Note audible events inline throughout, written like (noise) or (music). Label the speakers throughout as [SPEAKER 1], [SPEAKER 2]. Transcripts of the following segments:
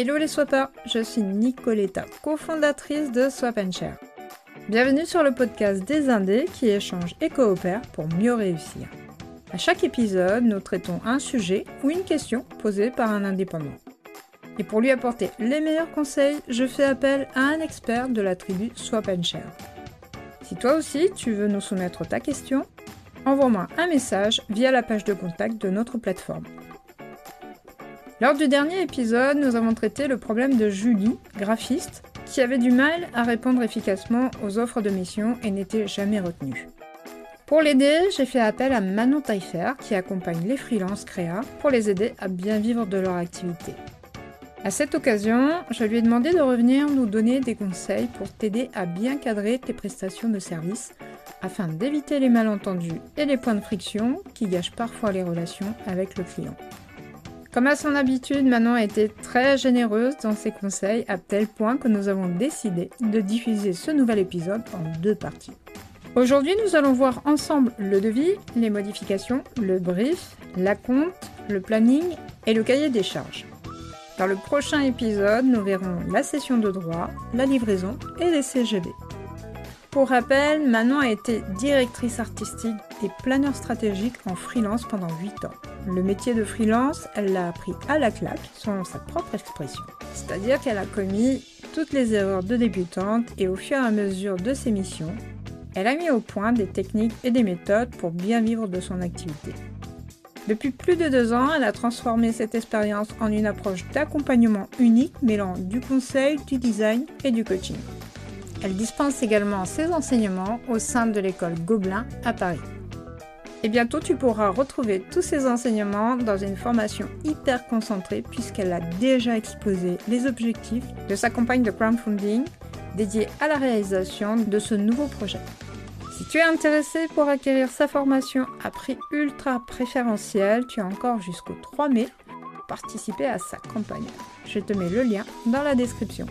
[SPEAKER 1] Hello les swappers, je suis Nicoletta, cofondatrice de Swap Share. Bienvenue sur le podcast des Indés qui échangent et coopèrent pour mieux réussir. À chaque épisode, nous traitons un sujet ou une question posée par un indépendant. Et pour lui apporter les meilleurs conseils, je fais appel à un expert de la tribu Swap Share. Si toi aussi tu veux nous soumettre ta question, envoie-moi un message via la page de contact de notre plateforme. Lors du dernier épisode, nous avons traité le problème de Julie, graphiste, qui avait du mal à répondre efficacement aux offres de mission et n'était jamais retenue. Pour l'aider, j'ai fait appel à Manon Taillefer qui accompagne les freelances créa pour les aider à bien vivre de leur activité. À cette occasion, je lui ai demandé de revenir nous donner des conseils pour t'aider à bien cadrer tes prestations de service afin d'éviter les malentendus et les points de friction qui gâchent parfois les relations avec le client. Comme à son habitude, Manon a été très généreuse dans ses conseils à tel point que nous avons décidé de diffuser ce nouvel épisode en deux parties. Aujourd'hui, nous allons voir ensemble le devis, les modifications, le brief, la compte, le planning et le cahier des charges. Dans le prochain épisode, nous verrons la session de droit, la livraison et les CGV. Pour rappel, Manon a été directrice artistique et planeur stratégique en freelance pendant 8 ans. Le métier de freelance, elle l'a appris à la claque, selon sa propre expression. C'est-à-dire qu'elle a commis toutes les erreurs de débutante et au fur et à mesure de ses missions, elle a mis au point des techniques et des méthodes pour bien vivre de son activité. Depuis plus de deux ans, elle a transformé cette expérience en une approche d'accompagnement unique mêlant du conseil, du design et du coaching. Elle dispense également ses enseignements au sein de l'école Gobelin à Paris. Et bientôt, tu pourras retrouver tous ces enseignements dans une formation hyper concentrée puisqu'elle a déjà exposé les objectifs de sa campagne de crowdfunding dédiée à la réalisation de ce nouveau projet. Si tu es intéressé pour acquérir sa formation à prix ultra préférentiel, tu as encore jusqu'au 3 mai pour participer à sa campagne. Je te mets le lien dans la description.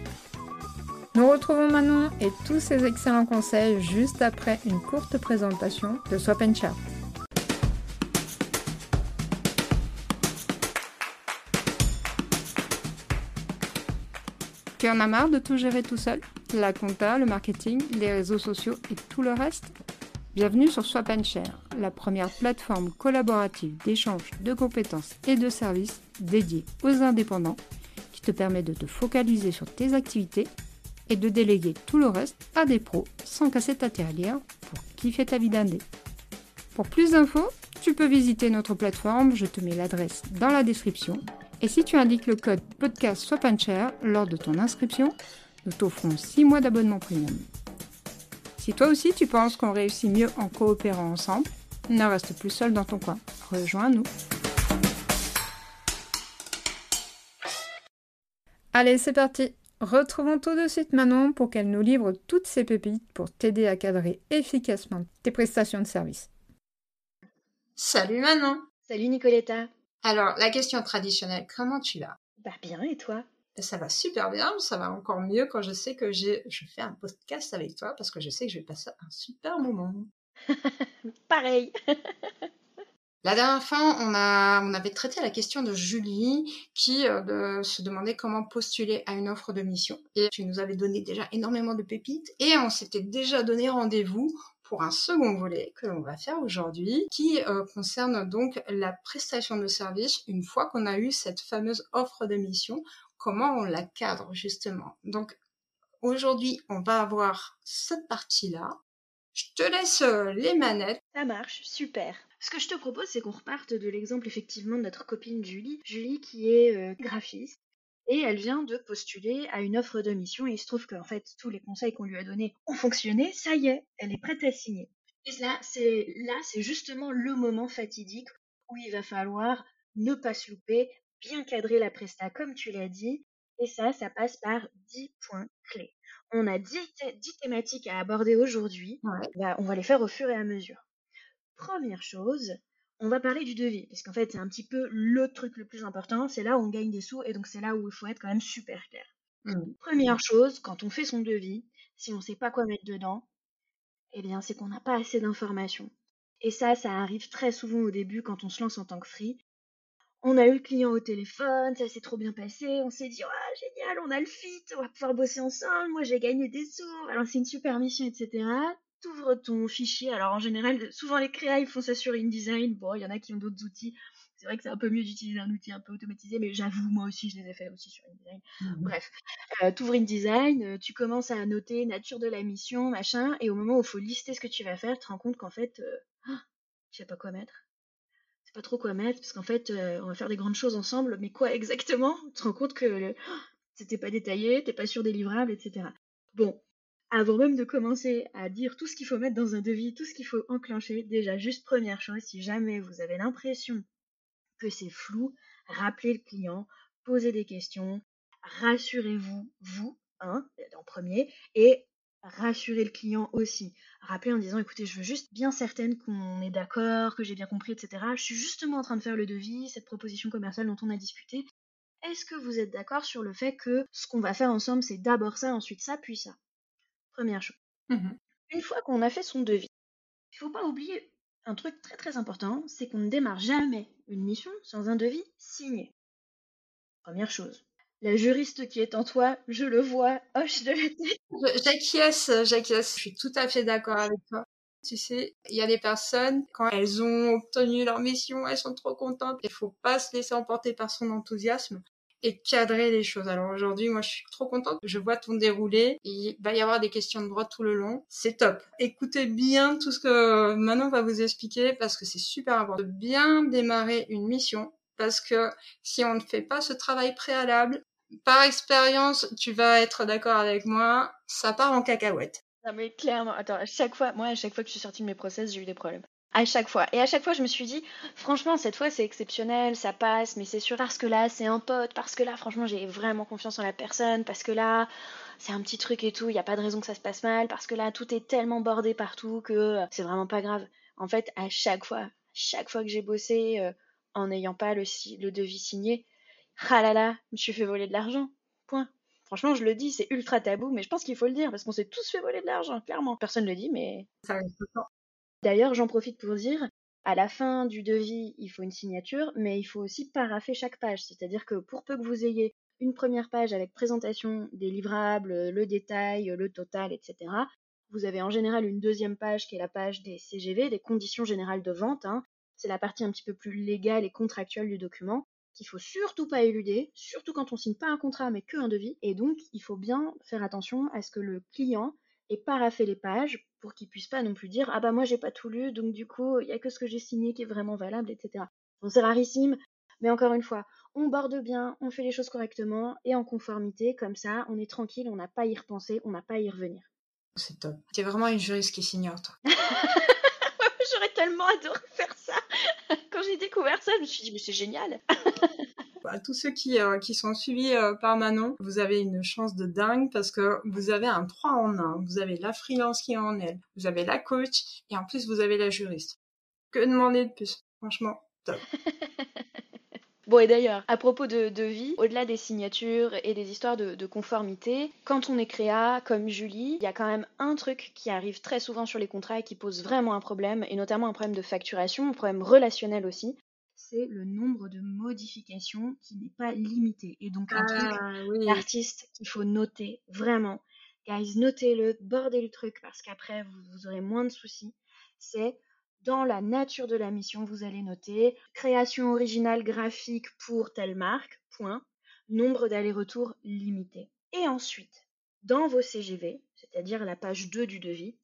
[SPEAKER 1] Nous retrouvons Manon et tous ses excellents conseils juste après une courte présentation de Swap Chat. Tu en as marre de tout gérer tout seul. La compta, le marketing, les réseaux sociaux et tout le reste. Bienvenue sur Swap Share, la première plateforme collaborative d'échange de compétences et de services dédiée aux indépendants qui te permet de te focaliser sur tes activités et de déléguer tout le reste à des pros sans casser ta tirelire pour kiffer ta vie d'indé. Pour plus d'infos, tu peux visiter notre plateforme, je te mets l'adresse dans la description et si tu indiques le code podcast Swap Share lors de ton inscription, nous t'offrons 6 mois d'abonnement premium. Si toi aussi tu penses qu'on réussit mieux en coopérant ensemble, ne reste plus seul dans ton coin. Rejoins-nous. Allez, c'est parti. Retrouvons tout de suite Manon pour qu'elle nous livre toutes ses pépites pour t'aider à cadrer efficacement tes prestations de service. Salut Manon.
[SPEAKER 2] Salut Nicoletta.
[SPEAKER 1] Alors, la question traditionnelle, comment tu vas?
[SPEAKER 2] Bah bien, et toi?
[SPEAKER 1] Ça va super bien, ça va encore mieux quand je sais que je fais un podcast avec toi parce que je sais que je vais passer un super moment. (laughs)
[SPEAKER 2] Pareil. (laughs)
[SPEAKER 1] La dernière fois, on, a, on avait traité la question de Julie qui euh, se demandait comment postuler à une offre de mission. Et tu nous avais donné déjà énormément de pépites et on s'était déjà donné rendez-vous pour un second volet que l'on va faire aujourd'hui, qui euh, concerne donc la prestation de service une fois qu'on a eu cette fameuse offre de mission, comment on la cadre justement? Donc aujourd'hui, on va avoir cette partie-là. Je te laisse euh, les manettes.
[SPEAKER 2] Ça marche, super. Ce que je te propose, c'est qu'on reparte de l'exemple effectivement de notre copine Julie. Julie qui est euh, graphiste et elle vient de postuler à une offre de mission et il se trouve qu'en fait tous les conseils qu'on lui a donnés ont fonctionné, ça y est, elle est prête à signer. Et là, c'est là, c'est justement le moment fatidique où il va falloir ne pas se louper, bien cadrer la presta comme tu l'as dit, et ça, ça passe par 10 points clés. On a 10, thématiques à aborder aujourd'hui, bah, on va les faire au fur et à mesure. Première chose, on va parler du devis, parce qu'en fait, c'est un petit peu le truc le plus important. C'est là où on gagne des sous, et donc c'est là où il faut être quand même super clair. Mmh. Première chose, quand on fait son devis, si on ne sait pas quoi mettre dedans, eh bien, c'est qu'on n'a pas assez d'informations. Et ça, ça arrive très souvent au début quand on se lance en tant que free. On a eu le client au téléphone, ça s'est trop bien passé, on s'est dit, oh, génial, on a le fit, on va pouvoir bosser ensemble, moi j'ai gagné des sous, alors c'est une super mission, etc. T'ouvres ton fichier, alors en général, souvent les créas, ils font ça sur InDesign, bon, il y en a qui ont d'autres outils, c'est vrai que c'est un peu mieux d'utiliser un outil un peu automatisé, mais j'avoue, moi aussi, je les ai fait aussi sur InDesign. Mmh Bref, euh, tu ouvres InDesign, euh, tu commences à noter nature de la mission, machin, et au moment où il faut lister ce que tu vas faire, tu te rends compte qu'en fait, euh, oh, je sais pas quoi mettre. C'est pas trop quoi mettre, parce qu'en fait, euh, on va faire des grandes choses ensemble, mais quoi exactement? Tu te rends compte que oh, c'était pas détaillé, t'es pas sûr des livrables, etc. Bon, avant même de commencer à dire tout ce qu'il faut mettre dans un devis, tout ce qu'il faut enclencher, déjà, juste première chose, si jamais vous avez l'impression que c'est flou, rappelez le client, posez des questions, rassurez-vous, vous, hein, en premier, et rassurez le client aussi. Rappelez en disant, écoutez, je veux juste bien certaine qu'on est d'accord, que j'ai bien compris, etc. Je suis justement en train de faire le devis, cette proposition commerciale dont on a discuté. Est-ce que vous êtes d'accord sur le fait que ce qu'on va faire ensemble, c'est d'abord ça, ensuite ça, puis ça? Première chose. Mmh Une fois qu'on a fait son devis, il ne faut pas oublier un truc très très important, c'est qu'on ne démarre jamais une mission sans un devis signé. Première chose. La juriste qui est en toi, je le vois, hoche de la tête.
[SPEAKER 1] J'acquiesce, j'acquiesce, je suis tout à fait d'accord avec toi. Tu sais, il y a des personnes, quand elles ont obtenu leur mission, elles sont trop contentes. Il faut pas se laisser emporter par son enthousiasme et cadrer les choses. Alors aujourd'hui, moi, je suis trop contente. Je vois ton déroulé. Il va y avoir des questions de droit tout le long. C'est top. Écoutez bien tout ce que Manon va vous expliquer parce que c'est super important de bien démarrer une mission parce que si on ne fait pas ce travail préalable, par expérience, tu vas être d'accord avec moi, ça part en cacahuète.
[SPEAKER 2] Non mais clairement, attends, à chaque fois, moi à chaque fois que je suis sortie de mes process, j'ai eu des problèmes. À chaque fois. Et à chaque fois, je me suis dit, franchement, cette fois, c'est exceptionnel, ça passe, mais c'est sûr, parce que là, c'est un pote, parce que là, franchement, j'ai vraiment confiance en la personne, parce que là, c'est un petit truc et tout, il n'y a pas de raison que ça se passe mal, parce que là, tout est tellement bordé partout que c'est vraiment pas grave. En fait, à chaque fois, chaque fois que j'ai bossé euh, en n'ayant pas le, le devis signé, ah là là, je me suis fait voler de l'argent. Point. Franchement, je le dis, c'est ultra tabou, mais je pense qu'il faut le dire parce qu'on s'est tous fait voler de l'argent, clairement. Personne ne le dit, mais. Ça D'ailleurs, j'en profite pour dire, à la fin du devis, il faut une signature, mais il faut aussi paraffer chaque page. C'est-à-dire que pour peu que vous ayez une première page avec présentation des livrables, le détail, le total, etc., vous avez en général une deuxième page qui est la page des CGV, des conditions générales de vente. Hein. C'est la partie un petit peu plus légale et contractuelle du document qu'il faut surtout pas éluder, surtout quand on signe pas un contrat mais que un devis. Et donc, il faut bien faire attention à ce que le client ait paraffé les pages pour qu'il puisse pas non plus dire ah bah moi j'ai pas tout lu donc du coup il y a que ce que j'ai signé qui est vraiment valable etc. Bon c'est rarissime mais encore une fois on borde bien, on fait les choses correctement et en conformité comme ça on est tranquille, on n'a pas à y repenser, on n'a pas à y revenir.
[SPEAKER 1] C'est top. T'es vraiment une juriste qui s'ignore toi. (laughs)
[SPEAKER 2] J'aurais tellement adoré faire ça. Quand j'ai découvert ça, je me suis dit mais c'est génial. (laughs)
[SPEAKER 1] à tous ceux qui, euh, qui sont suivis euh, par Manon, vous avez une chance de dingue parce que vous avez un 3 en 1. Vous avez la freelance qui est en elle, vous avez la coach et en plus vous avez la juriste. Que demander de plus? Franchement, top. (laughs)
[SPEAKER 2] Bon, et d'ailleurs, à propos de, de vie, au-delà des signatures et des histoires de, de, conformité, quand on est créa, comme Julie, il y a quand même un truc qui arrive très souvent sur les contrats et qui pose vraiment un problème, et notamment un problème de facturation, un problème relationnel aussi c'est le nombre de modifications qui n'est pas limité. Et donc, un truc ah, d'artiste qu'il faut noter, vraiment. Guys, notez-le, bordez le truc, parce qu'après, vous, aurez moins de soucis. C'est dans la nature de la mission, vous allez noter création originale graphique pour telle marque, point, nombre d'allers-retours limité. Et ensuite, dans vos CGV, c'est-à-dire la page 2 du devis,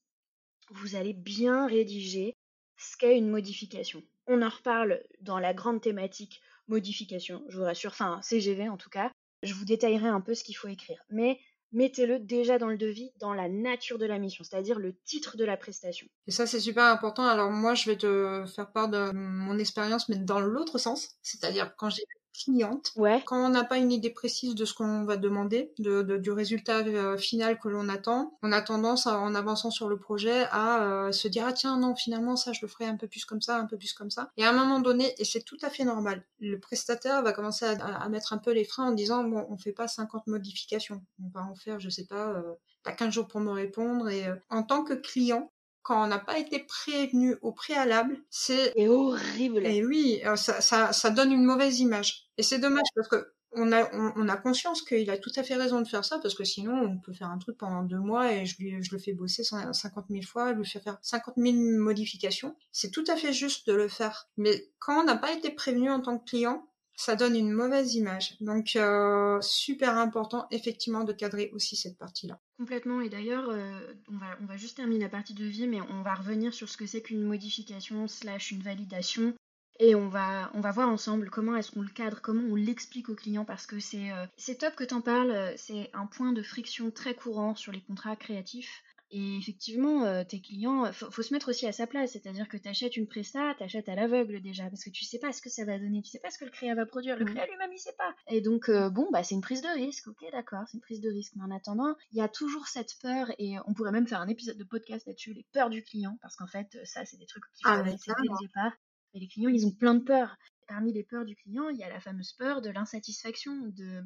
[SPEAKER 2] vous allez bien rédiger ce qu'est une modification. On en reparle dans la grande thématique modification, je vous rassure, enfin CGV en tout cas. Je vous détaillerai un peu ce qu'il faut écrire. Mais mettez-le déjà dans le devis, dans la nature de la mission, c'est-à-dire le titre de la prestation.
[SPEAKER 1] Et ça, c'est super important. Alors moi, je vais te faire part de mon expérience, mais dans l'autre sens. C'est-à-dire quand j'ai cliente.
[SPEAKER 2] Ouais.
[SPEAKER 1] Quand on n'a pas une idée précise de ce qu'on va demander, de, du résultat euh, final que l'on attend, on a tendance, en avançant sur le projet, à euh, se dire ah tiens non finalement ça je le ferai un peu plus comme ça, un peu plus comme ça. Et à un moment donné, et c'est tout à fait normal, le prestataire va commencer à, mettre un peu les freins en disant bon on fait pas 50 modifications, on va en faire je sais pas, euh, t'as 15 jours pour me répondre et en tant que client quand on n'a pas été prévenu au préalable, c'est
[SPEAKER 2] horrible.
[SPEAKER 1] Et oui, euh, ça, ça, ça donne une mauvaise image. Et c'est dommage parce que on a, on, a conscience qu'il a tout à fait raison de faire ça parce que sinon on peut faire un truc pendant deux mois et je, lui, je le fais bosser 50 000 fois, lui faire faire 50 000 modifications. C'est tout à fait juste de le faire. Mais quand on n'a pas été prévenu en tant que client, ça donne une mauvaise image. Donc euh, super important effectivement de cadrer aussi cette partie-là.
[SPEAKER 2] Complètement. Et d'ailleurs, euh, on, va, juste terminer la partie de vie, mais on va revenir sur ce que c'est qu'une modification slash une validation. Et on va, on va voir ensemble comment est-ce qu'on le cadre, comment on l'explique au client, parce que c'est euh, top que tu en parles, c'est un point de friction très courant sur les contrats créatifs. Et effectivement, euh, tes clients, faut, faut se mettre aussi à sa place, c'est-à-dire que tu achètes une presta, tu achètes à l'aveugle déjà, parce que tu sais pas ce que ça va donner, tu sais pas ce que le créa va produire, le mmh. créa lui-même il sait pas. Et donc euh, bon, bah c'est une prise de risque, ok d'accord, c'est une prise de risque, mais en attendant, il y a toujours cette peur, et on pourrait même faire un épisode de podcast là-dessus, les peurs du client, parce qu'en fait ça c'est des trucs qu'il faut ah, dès le départ. Et les clients ils ont plein de peurs. Parmi les peurs du client, il y a la fameuse peur de l'insatisfaction, de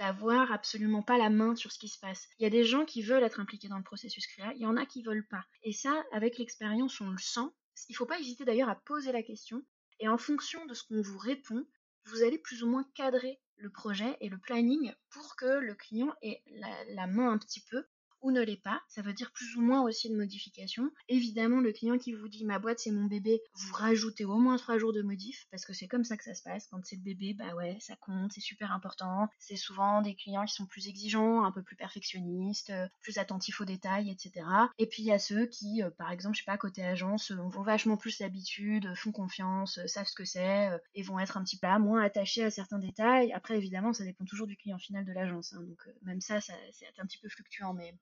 [SPEAKER 2] d'avoir absolument pas la main sur ce qui se passe. Il y a des gens qui veulent être impliqués dans le processus créa, il y en a qui veulent pas. Et ça, avec l'expérience, on le sent. Il faut pas hésiter d'ailleurs à poser la question. Et en fonction de ce qu'on vous répond, vous allez plus ou moins cadrer le projet et le planning pour que le client ait la main un petit peu ou ne l'est pas. Ça veut dire plus ou moins aussi de modifications. Évidemment, le client qui vous dit ma boîte c'est mon bébé, vous rajoutez au moins trois jours de modif parce que c'est comme ça que ça se passe. Quand c'est le bébé, bah ouais, ça compte, c'est super important. C'est souvent des clients qui sont plus exigeants, un peu plus perfectionnistes, plus attentifs aux détails, etc. Et puis il y a ceux qui, euh, par exemple, je sais pas, côté agence, ont vachement plus l'habitude, font confiance, euh, savent ce que c'est euh, et vont être un petit peu moins attachés à certains détails. Après, évidemment, ça dépend toujours du client final de l'agence. Hein. donc même ça, ça c'est un petit peu fluctuant, mais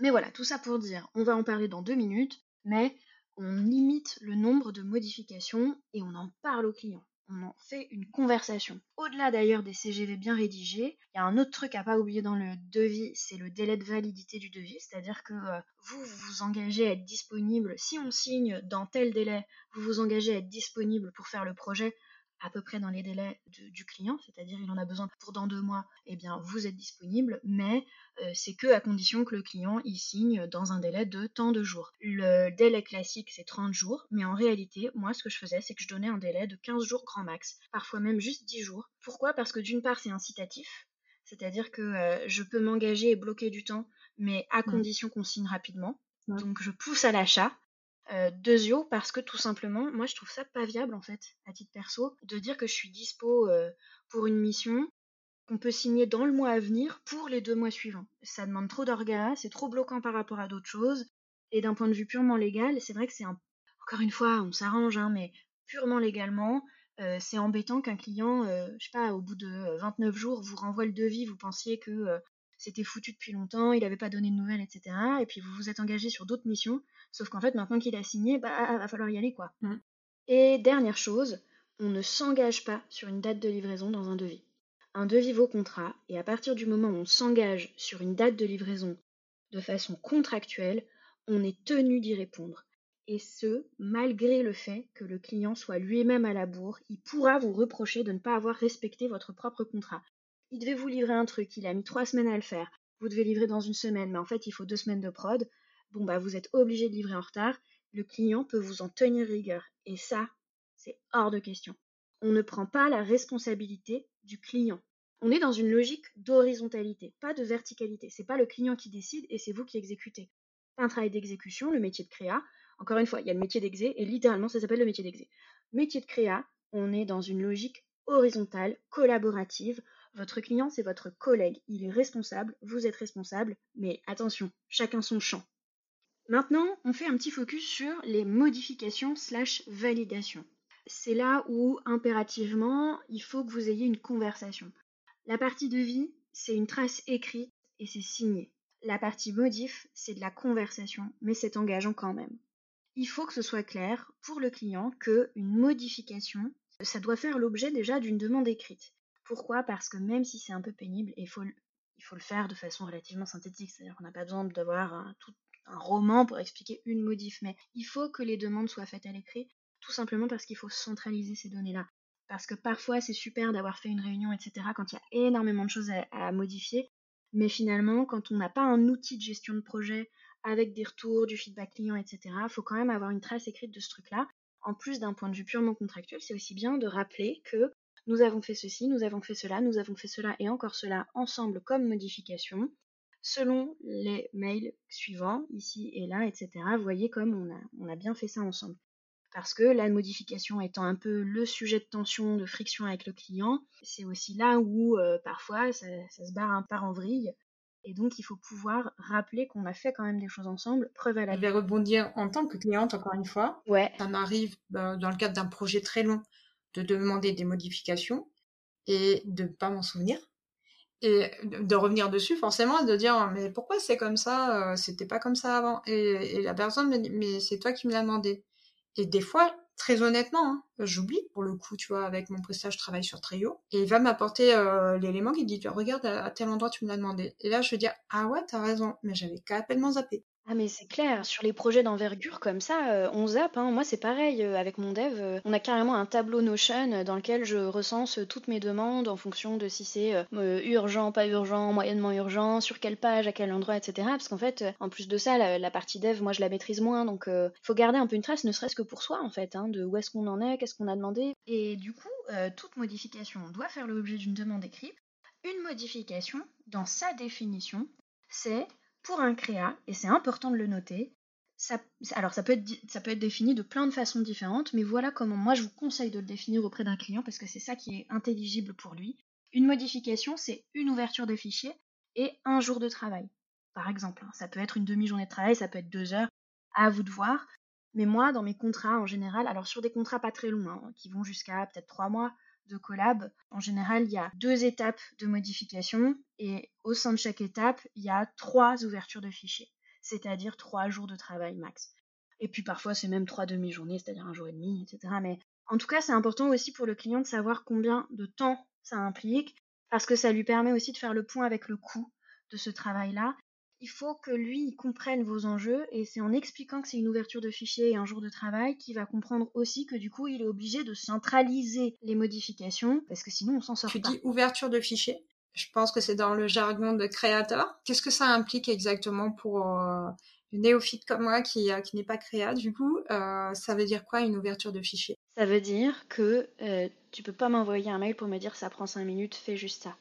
[SPEAKER 2] mais voilà, tout ça pour dire, on va en parler dans deux minutes, mais on limite le nombre de modifications et on en parle au client. On en fait une conversation. Au-delà d'ailleurs des CGV bien rédigés, il y a un autre truc à pas oublier dans le devis, c'est le délai de validité du devis, c'est-à-dire que euh, vous, vous engagez à être disponible, si on signe dans tel délai, vous vous engagez à être disponible pour faire le projet à peu près dans les délais du client, c'est-à-dire il en a besoin pour dans deux mois, eh bien vous êtes disponible, mais euh, c'est que à condition que le client y signe dans un délai de tant de jours. Le délai classique c'est 30 jours, mais en réalité, moi ce que je faisais, c'est que je donnais un délai de 15 jours grand max, parfois même juste 10 jours. Pourquoi? Parce que d'une part c'est incitatif, c'est-à-dire que euh, je peux m'engager et bloquer du temps, mais à mmh. condition qu'on signe rapidement. Donc je pousse à l'achat, euh, Deuxio, parce que tout simplement, moi je trouve ça pas viable en fait, à titre perso, de dire que je suis dispo euh, pour une mission qu'on peut signer dans le mois à venir pour les deux mois suivants. Ça demande trop d'orgas, c'est trop bloquant par rapport à d'autres choses, et d'un point de vue purement légal, c'est vrai que c'est un... Encore une fois, on s'arrange, hein, mais purement légalement, euh, c'est embêtant qu'un client, je sais pas, au bout de 29 jours, vous renvoie le devis, vous pensiez que c'était foutu depuis longtemps, il n'avait pas donné de nouvelles, etc. Et puis vous vous êtes engagé sur d'autres missions, sauf qu'en fait, maintenant qu'il a signé, bah, va falloir y aller, quoi. Mm. Et dernière chose, on ne s'engage pas sur une date de livraison dans un devis. Un devis vaut contrat, et à partir du moment où on s'engage sur une date de livraison de façon contractuelle, on est tenu d'y répondre. Et ce, malgré le fait que le client soit lui-même à la bourre, il pourra vous reprocher de ne pas avoir respecté votre propre contrat il devait vous livrer un truc, il a mis trois semaines à le faire, vous devez livrer dans une semaine, mais en fait il faut deux semaines de prod, bon bah vous êtes obligé de livrer en retard, le client peut vous en tenir rigueur. Et ça, c'est hors de question. On ne prend pas la responsabilité du client. On est dans une logique d'horizontalité, pas de verticalité. C'est pas le client qui décide et c'est vous qui exécutez. un travail d'exécution, le métier de créa. Encore une fois, il y a le métier d'exé et littéralement ça s'appelle le métier d'exé. Métier de créa, on est dans une logique horizontale, collaborative. Votre client, c'est votre collègue. Il est responsable, vous êtes responsable, mais attention, chacun son champ. Maintenant, on fait un petit focus sur les modifications slash validations. C'est là où, impérativement, il faut que vous ayez une conversation. La partie de vie, c'est une trace écrite et c'est signé. La partie modif, c'est de la conversation, mais c'est engageant quand même. Il faut que ce soit clair pour le client que une modification, ça doit faire l'objet déjà d'une demande écrite. Pourquoi? Parce que même si c'est un peu pénible, il faut, le faire de façon relativement synthétique, c'est-à-dire qu'on n'a pas besoin d'avoir tout, un roman pour expliquer une modif, mais il faut que les demandes soient faites à l'écrit, tout simplement parce qu'il faut centraliser ces données-là. Parce que parfois c'est super d'avoir fait une réunion, etc., quand il y a énormément de choses à modifier, mais finalement, quand on n'a pas un outil de gestion de projet avec des retours, du feedback client, etc. Il faut quand même avoir une trace écrite de ce truc-là. En plus d'un point de vue purement contractuel, c'est aussi bien de rappeler que nous avons fait ceci, nous avons fait cela, nous avons fait cela et encore cela ensemble comme modification, selon les mails suivants, ici et là, etc. Vous voyez comme on a, on a bien fait ça ensemble. Parce que la modification étant un peu le sujet de tension, de friction avec le client, c'est aussi là où euh, parfois ça, se barre un par en vrille. Et donc il faut pouvoir rappeler qu'on a fait quand même des choses ensemble, preuve à la
[SPEAKER 1] Je vais rebondir en tant que cliente encore une fois.
[SPEAKER 2] Ouais.
[SPEAKER 1] Ça m'arrive bah, dans le cadre d'un projet très long de demander des modifications et de pas m'en souvenir. Et de revenir dessus forcément de dire mais pourquoi c'est comme ça euh, c'était pas comme ça avant? Et, la personne me dit mais c'est toi qui me l'as demandé. Et des fois très honnêtement hein, j'oublie pour le coup tu vois avec mon prestage je travaille sur Trio et il va m'apporter euh, l'élément qui dit regarde à, tel endroit tu me l'as demandé. Et là je vais dire ah ouais t'as raison mais j'avais complètement zappé
[SPEAKER 2] ah mais c'est clair, sur les projets d'envergure comme ça, euh, on zappe. Hein. Moi c'est pareil euh, avec mon dev. Euh, on a carrément un tableau Notion dans lequel je recense toutes mes demandes en fonction de si c'est urgent, pas urgent, moyennement urgent, sur quelle page, à quel endroit, etc. Parce qu'en fait, en plus de ça, la, partie dev, moi je la maîtrise moins, donc il faut garder un peu une trace, ne serait-ce que pour soi en fait, hein, de où est-ce qu'on en est, qu'est-ce qu'on a demandé. Et du coup, toute modification doit faire l'objet d'une demande écrite. Une modification, dans sa définition, c'est pour un créa, et c'est important de le noter, ça, alors ça peut, être, défini de plein de façons différentes, mais voilà comment moi je vous conseille de le définir auprès d'un client parce que c'est ça qui est intelligible pour lui. Une modification, c'est une ouverture de fichier et un jour de travail. Par exemple, hein. ça peut être une demi-journée de travail, ça peut être deux heures, à vous de voir. Mais moi, dans mes contrats en général, alors sur des contrats pas très longs, hein, qui vont jusqu'à peut-être trois mois, collab, en général, il y a deux étapes de modification et au sein de chaque étape, il y a trois ouvertures de fichiers, c'est-à-dire trois jours de travail max. Et puis parfois, c'est même trois demi-journées, c'est-à-dire un jour et demi, etc. Mais en tout cas, c'est important aussi pour le client de savoir combien de temps ça implique, parce que ça lui permet aussi de faire le point avec le coût de ce travail-là il faut que lui comprenne vos enjeux et c'est en expliquant que c'est une ouverture de fichier et un jour de travail qu'il va comprendre aussi que du coup il est obligé de centraliser les modifications parce que sinon on s'en sort
[SPEAKER 1] tu
[SPEAKER 2] pas.
[SPEAKER 1] dis ouverture de fichier. Je pense que c'est dans le jargon de créateur. Qu'est-ce que ça implique exactement pour euh, une néophyte comme moi qui, euh, qui n'est pas créa Du coup, euh, ça veut dire quoi une ouverture de fichier
[SPEAKER 2] Ça veut dire que tu peux pas m'envoyer un mail pour me dire ça prend 5 minutes, fais juste ça.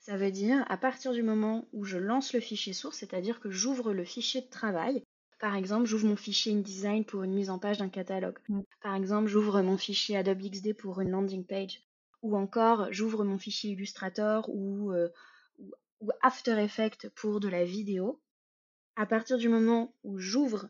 [SPEAKER 2] Ça veut dire à partir du moment où je lance le fichier source, c'est-à-dire que j'ouvre le fichier de travail. Par exemple, j'ouvre mon fichier InDesign pour une mise en page d'un catalogue. Mm. Par exemple, j'ouvre mon fichier Adobe XD pour une landing page. Ou encore, j'ouvre mon fichier Illustrator ou, euh, ou, After Effects pour de la vidéo. À partir du moment où j'ouvre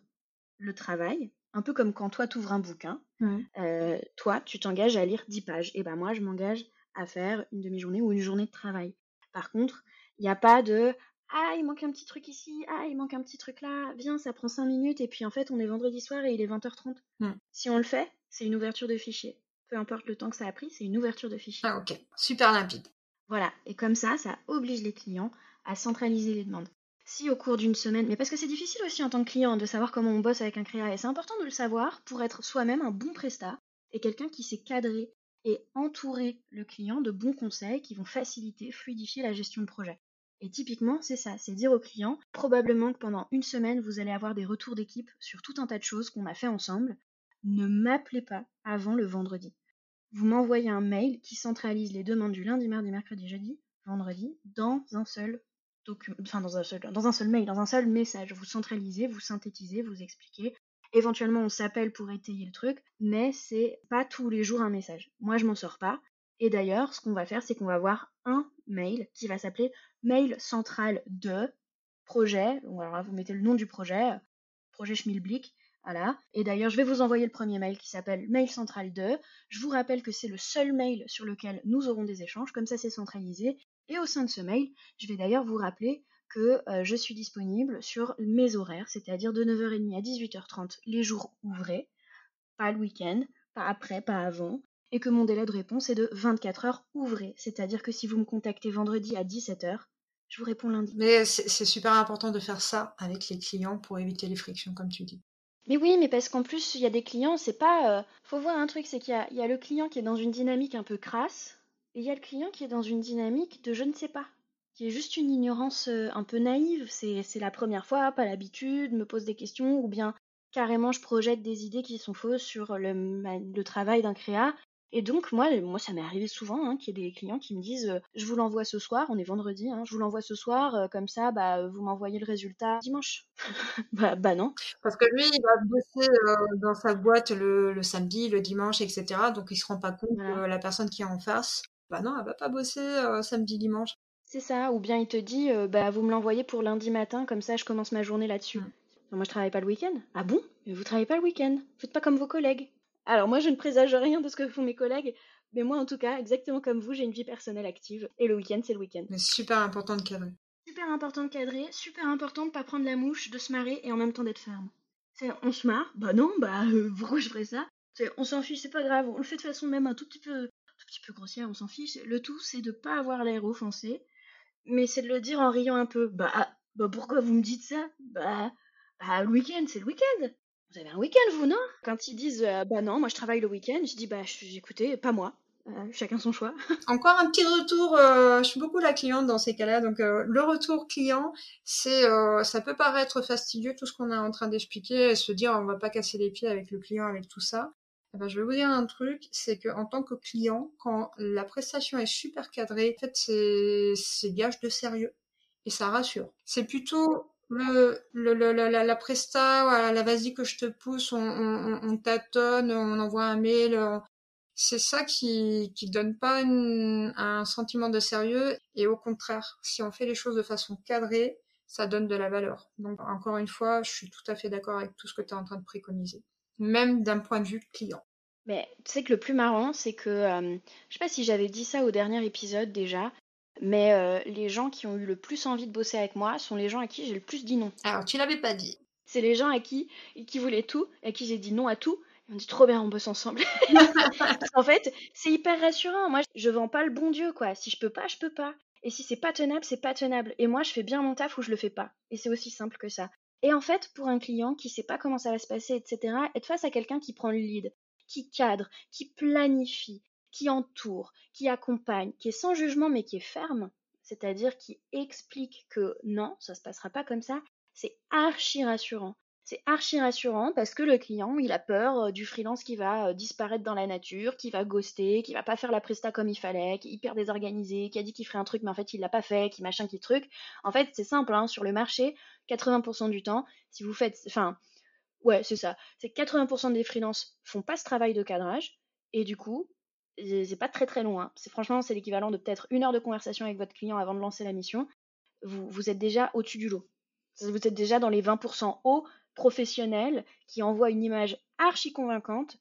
[SPEAKER 2] le travail, un peu comme quand toi tu ouvres un bouquin, mm. euh, toi tu t'engages à lire 10 pages. Et ben moi je m'engage à faire une demi-journée ou une journée de travail. Par contre, il n'y a pas de ah, il manque un petit truc ici, ah, il manque un petit truc là, viens, ça prend 5 minutes, et puis en fait, on est vendredi soir et il est 20h30. Hmm. Si on le fait, c'est une ouverture de fichier. Peu importe le temps que ça a pris, c'est une ouverture de fichier.
[SPEAKER 1] Ah, ok, super limpide.
[SPEAKER 2] Voilà, et comme ça, ça oblige les clients à centraliser les demandes. Si au cours d'une semaine, mais parce que c'est difficile aussi en tant que client de savoir comment on bosse avec un créa, et c'est important de le savoir pour être soi-même un bon prestat et quelqu'un qui sait cadrer et entourer le client de bons conseils qui vont faciliter, fluidifier la gestion de projet. Et typiquement, c'est ça, c'est dire au client, probablement que pendant une semaine, vous allez avoir des retours d'équipe sur tout un tas de choses qu'on a fait ensemble. Ne m'appelez pas avant le vendredi. Vous m'envoyez un mail qui centralise les demandes du lundi, mardi, mercredi, jeudi, vendredi, dans un seul document, enfin dans un seul, dans un seul mail, dans un seul message. Vous centralisez, vous synthétisez, vous expliquez, Éventuellement, on s'appelle pour étayer le truc, mais c'est pas tous les jours un message. Moi, je m'en sors pas. Et d'ailleurs, ce qu'on va faire, c'est qu'on va avoir un mail qui va s'appeler mail central de projet. Alors vous mettez le nom du projet, projet Schmilblick. Voilà. Et d'ailleurs, je vais vous envoyer le premier mail qui s'appelle Mail Central 2. Je vous rappelle que c'est le seul mail sur lequel nous aurons des échanges, comme ça c'est centralisé. Et au sein de ce mail, je vais d'ailleurs vous rappeler que euh, je suis disponible sur mes horaires, c'est-à-dire de 9h30 à 18h30 les jours ouvrés, pas le week-end, pas après, pas avant, et que mon délai de réponse est de 24 heures ouvrées, c'est-à-dire que si vous me contactez vendredi à 17h, je vous réponds lundi.
[SPEAKER 1] Mais c'est super important de faire ça avec les clients pour éviter les frictions, comme tu dis.
[SPEAKER 2] Mais oui, mais parce qu'en plus, il y a des clients, c'est pas. Euh, faut voir un truc, c'est qu'il y, y a le client qui est dans une dynamique un peu crasse, et il y a le client qui est dans une dynamique de je ne sais pas qui est juste une ignorance un peu naïve. C'est la première fois, pas l'habitude, me pose des questions, ou bien carrément je projette des idées qui sont fausses sur le, le travail d'un créa et donc, moi, moi ça m'est arrivé souvent hein, qu'il y ait des clients qui me disent Je vous l'envoie ce soir, on est vendredi, hein, je vous l'envoie ce soir, comme ça, bah, vous m'envoyez le résultat dimanche. (laughs) bah, bah, non.
[SPEAKER 1] Parce que lui, il va bosser dans sa boîte le, samedi, le dimanche, etc. Donc, il se rend pas compte que la personne qui est en face, bah non, elle va pas bosser samedi, dimanche.
[SPEAKER 2] C'est ça, ou bien il te dit Bah, vous me l'envoyez pour lundi matin, comme ça, je commence ma journée là-dessus. Mmh. Moi, je travaille pas le week-end. Ah bon? Mais vous travaillez pas le week-end? Faites pas comme vos collègues? Alors moi, je ne présage rien de ce que font mes collègues, mais moi, en tout cas, exactement comme vous, j'ai une vie personnelle active. Et le week-end, c'est le week-end.
[SPEAKER 1] Mais super important de cadrer.
[SPEAKER 2] Super important de cadrer, super important de pas prendre la mouche, de se marrer et en même temps d'être ferme. C'est on se marre, bah non, bah euh, pourquoi je ferais ça? On s'en fiche, c'est pas grave, on le fait de façon même un tout petit peu, tout petit peu grossière, on s'en fiche. Le tout, c'est de pas avoir l'air offensé, mais c'est de le dire en riant un peu. Bah, bah pourquoi vous me dites ça? Bah, bah le week-end, c'est le week-end. Vous avez un week-end, vous, non? Quand ils disent euh, bah non, moi je travaille le week-end, je dis bah écoutez, pas moi. Euh, chacun son choix. (laughs)
[SPEAKER 1] Encore un petit retour, euh, je suis beaucoup la cliente dans ces cas-là, donc le retour client, c'est ça peut paraître fastidieux tout ce qu'on est en train d'expliquer et se dire on va pas casser les pieds avec le client avec tout ça. Eh ben, je vais vous dire un truc, c'est que en tant que client, quand la prestation est super cadrée, en fait c'est gage de sérieux et ça rassure. C'est plutôt le, le, la, la, presta, la vas-y que je te pousse, on, on, on, tâtonne, on envoie un mail. Euh, c'est ça qui qui donne pas un sentiment de sérieux et au contraire, si on fait les choses de façon cadrée, ça donne de la valeur. Donc encore une fois, je suis tout à fait d'accord avec tout ce que tu es en train de préconiser, même d'un point de vue client.
[SPEAKER 2] Mais tu sais que le plus marrant, c'est que euh, je sais pas si j'avais dit ça au dernier épisode déjà, mais euh, les gens qui ont eu le plus envie de bosser avec moi sont les gens à qui j'ai le plus dit non.
[SPEAKER 1] Alors, tu l'avais pas dit.
[SPEAKER 2] C'est les gens à qui, qui voulaient tout, à qui j'ai dit non à tout. M'ont dit trop bien, on bosse ensemble. (laughs) en fait, c'est hyper rassurant. Moi, je vends pas le bon Dieu, quoi. Si je peux pas, je peux pas. Et si c'est pas tenable, c'est pas tenable. Et moi, je fais bien mon taf ou je le fais pas. Et c'est aussi simple que ça. Et en fait, pour un client qui sait pas comment ça va se passer, etc., être face à quelqu'un qui prend le lead, qui cadre, qui planifie, qui entoure, qui accompagne, qui est sans jugement mais qui est ferme, c'est-à-dire qui explique que non, ça se passera pas comme ça, c'est archi rassurant. C'est archi rassurant parce que le client, il a peur euh, du freelance qui va euh, disparaître dans la nature, qui va ghoster, qui va pas faire la presta comme il fallait, qui est hyper désorganisé, qui a dit qu'il ferait un truc mais en fait il l'a pas fait, qui machin, qui truc. En fait, c'est simple, hein, sur le marché, 80% du temps, si vous faites, enfin, ouais, c'est ça, c'est 80% des freelances font pas ce travail de cadrage et du coup, c'est pas très très long. Hein. C'est franchement, c'est l'équivalent de peut-être une heure de conversation avec votre client avant de lancer la mission. Vous, vous êtes déjà au-dessus du lot. Vous êtes déjà dans les 20% hauts professionnels qui envoient une image archi convaincante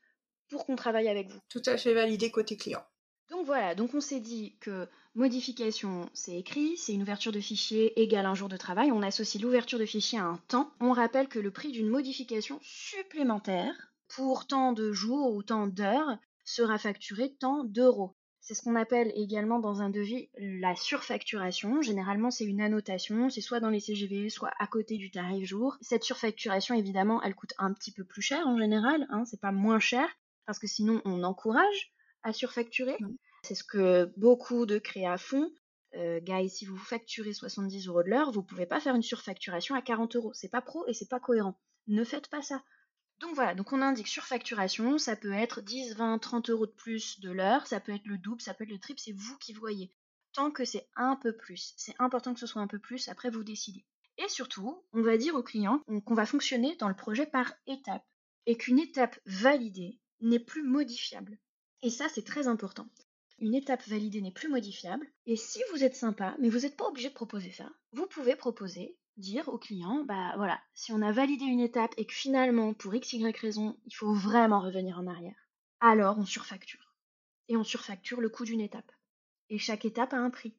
[SPEAKER 2] pour qu'on travaille avec vous.
[SPEAKER 1] Tout à fait validé côté client.
[SPEAKER 2] Donc voilà, donc on s'est dit que modification, c'est écrit, c'est une ouverture de fichier égale un jour de travail. On associe l'ouverture de fichier à un temps. On rappelle que le prix d'une modification supplémentaire pour tant de jours ou tant d'heures sera facturé tant d'euros. C'est ce qu'on appelle également dans un devis la surfacturation. Généralement, c'est une annotation, c'est soit dans les CGV, soit à côté du tarif jour. Cette surfacturation, évidemment, elle coûte un petit peu plus cher en général, hein, c'est pas moins cher, parce que sinon on encourage à surfacturer. Mmh. C'est ce que beaucoup de créas font. Euh, guys, si vous facturez 70 euros de l'heure, vous pouvez pas faire une surfacturation à 40 euros. C'est pas pro et c'est pas cohérent. Ne faites pas ça. Donc voilà, donc on indique surfacturation, ça peut être 10, 20, 30 euros de plus de l'heure, ça peut être le double, ça peut être le triple, c'est vous qui voyez. Tant que c'est un peu plus, c'est important que ce soit un peu plus, après vous décidez. Et surtout, on va dire au client qu'on va fonctionner dans le projet par étapes et qu'une étape validée n'est plus modifiable. Et ça, c'est très important. Une étape validée n'est plus modifiable. Et si vous êtes sympa, mais vous n'êtes pas obligé de proposer ça, vous pouvez proposer dire au client, bah voilà, si on a validé une étape et que finalement, pour x, y raison, il faut vraiment revenir en arrière, alors on surfacture. Et on surfacture le coût d'une étape. Et chaque étape a un prix.